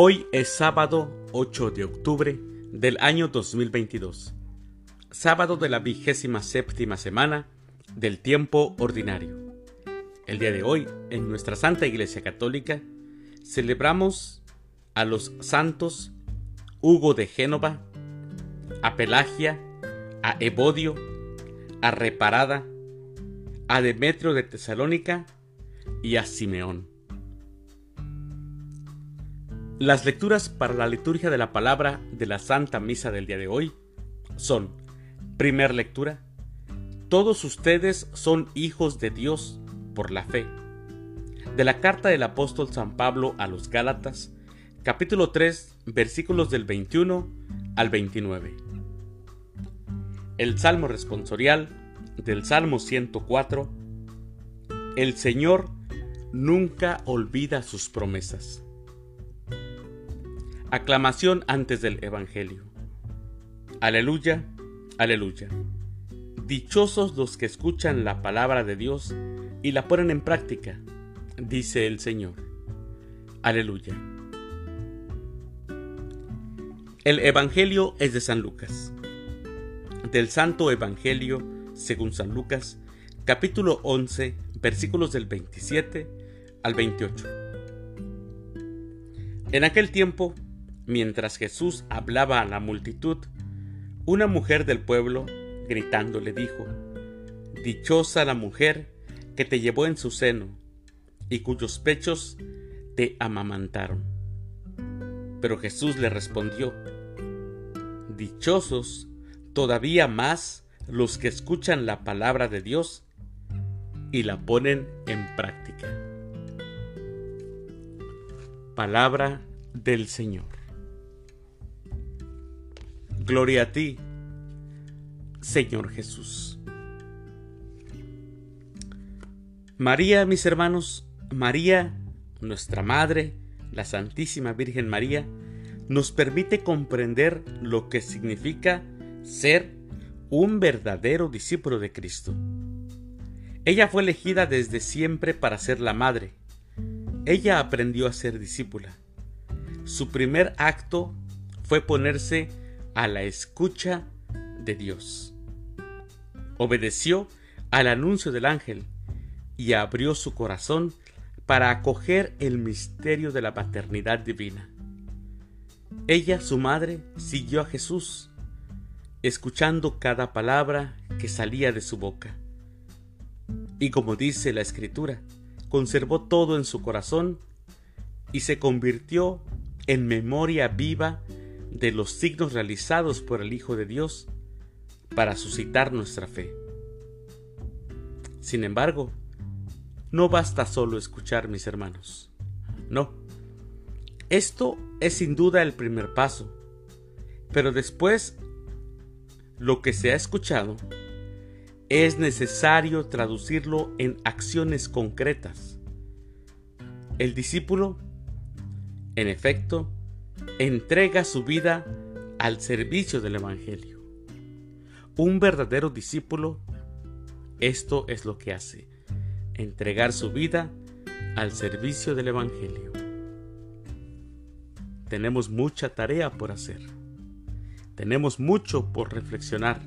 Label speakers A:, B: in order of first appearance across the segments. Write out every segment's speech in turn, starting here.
A: Hoy es sábado 8 de octubre del año 2022, sábado de la vigésima séptima semana del tiempo ordinario. El día de hoy, en nuestra Santa Iglesia Católica, celebramos a los santos Hugo de Génova, a Pelagia, a Evodio, a Reparada, a Demetrio de Tesalónica y a Simeón. Las lecturas para la liturgia de la palabra de la Santa Misa del día de hoy son, primer lectura, todos ustedes son hijos de Dios por la fe. De la carta del apóstol San Pablo a los Gálatas, capítulo 3, versículos del 21 al 29. El Salmo responsorial del Salmo 104. El Señor nunca olvida sus promesas. Aclamación antes del Evangelio. Aleluya, aleluya. Dichosos los que escuchan la palabra de Dios y la ponen en práctica, dice el Señor. Aleluya. El Evangelio es de San Lucas. Del Santo Evangelio según San Lucas, capítulo 11, versículos del 27 al 28. En aquel tiempo, Mientras Jesús hablaba a la multitud, una mujer del pueblo, gritando, le dijo, Dichosa la mujer que te llevó en su seno y cuyos pechos te amamantaron. Pero Jesús le respondió, Dichosos todavía más los que escuchan la palabra de Dios y la ponen en práctica. Palabra del Señor. Gloria a ti, Señor Jesús. María, mis hermanos, María, nuestra Madre, la Santísima Virgen María, nos permite comprender lo que significa ser un verdadero discípulo de Cristo. Ella fue elegida desde siempre para ser la madre. Ella aprendió a ser discípula. Su primer acto fue ponerse a la escucha de Dios. Obedeció al anuncio del ángel y abrió su corazón para acoger el misterio de la paternidad divina. Ella, su madre, siguió a Jesús, escuchando cada palabra que salía de su boca. Y como dice la escritura, conservó todo en su corazón y se convirtió en memoria viva los signos realizados por el Hijo de Dios para suscitar nuestra fe. Sin embargo, no basta solo escuchar, mis hermanos. No. Esto es sin duda el primer paso. Pero después, lo que se ha escuchado, es necesario traducirlo en acciones concretas. El discípulo, en efecto, entrega su vida al servicio del Evangelio. Un verdadero discípulo, esto es lo que hace, entregar su vida al servicio del Evangelio. Tenemos mucha tarea por hacer. Tenemos mucho por reflexionar.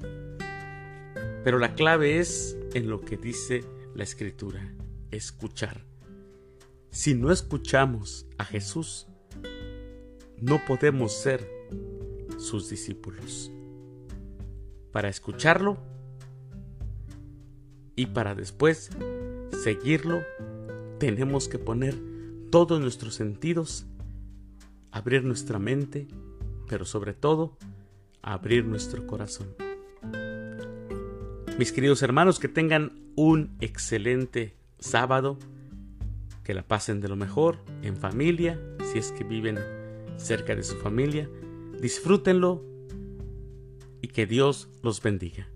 A: Pero la clave es en lo que dice la Escritura, escuchar. Si no escuchamos a Jesús, no podemos ser sus discípulos. Para escucharlo y para después seguirlo, tenemos que poner todos nuestros sentidos, abrir nuestra mente, pero sobre todo, abrir nuestro corazón. Mis queridos hermanos, que tengan un excelente sábado, que la pasen de lo mejor en familia, si es que viven cerca de su familia. Disfrútenlo y que Dios los bendiga.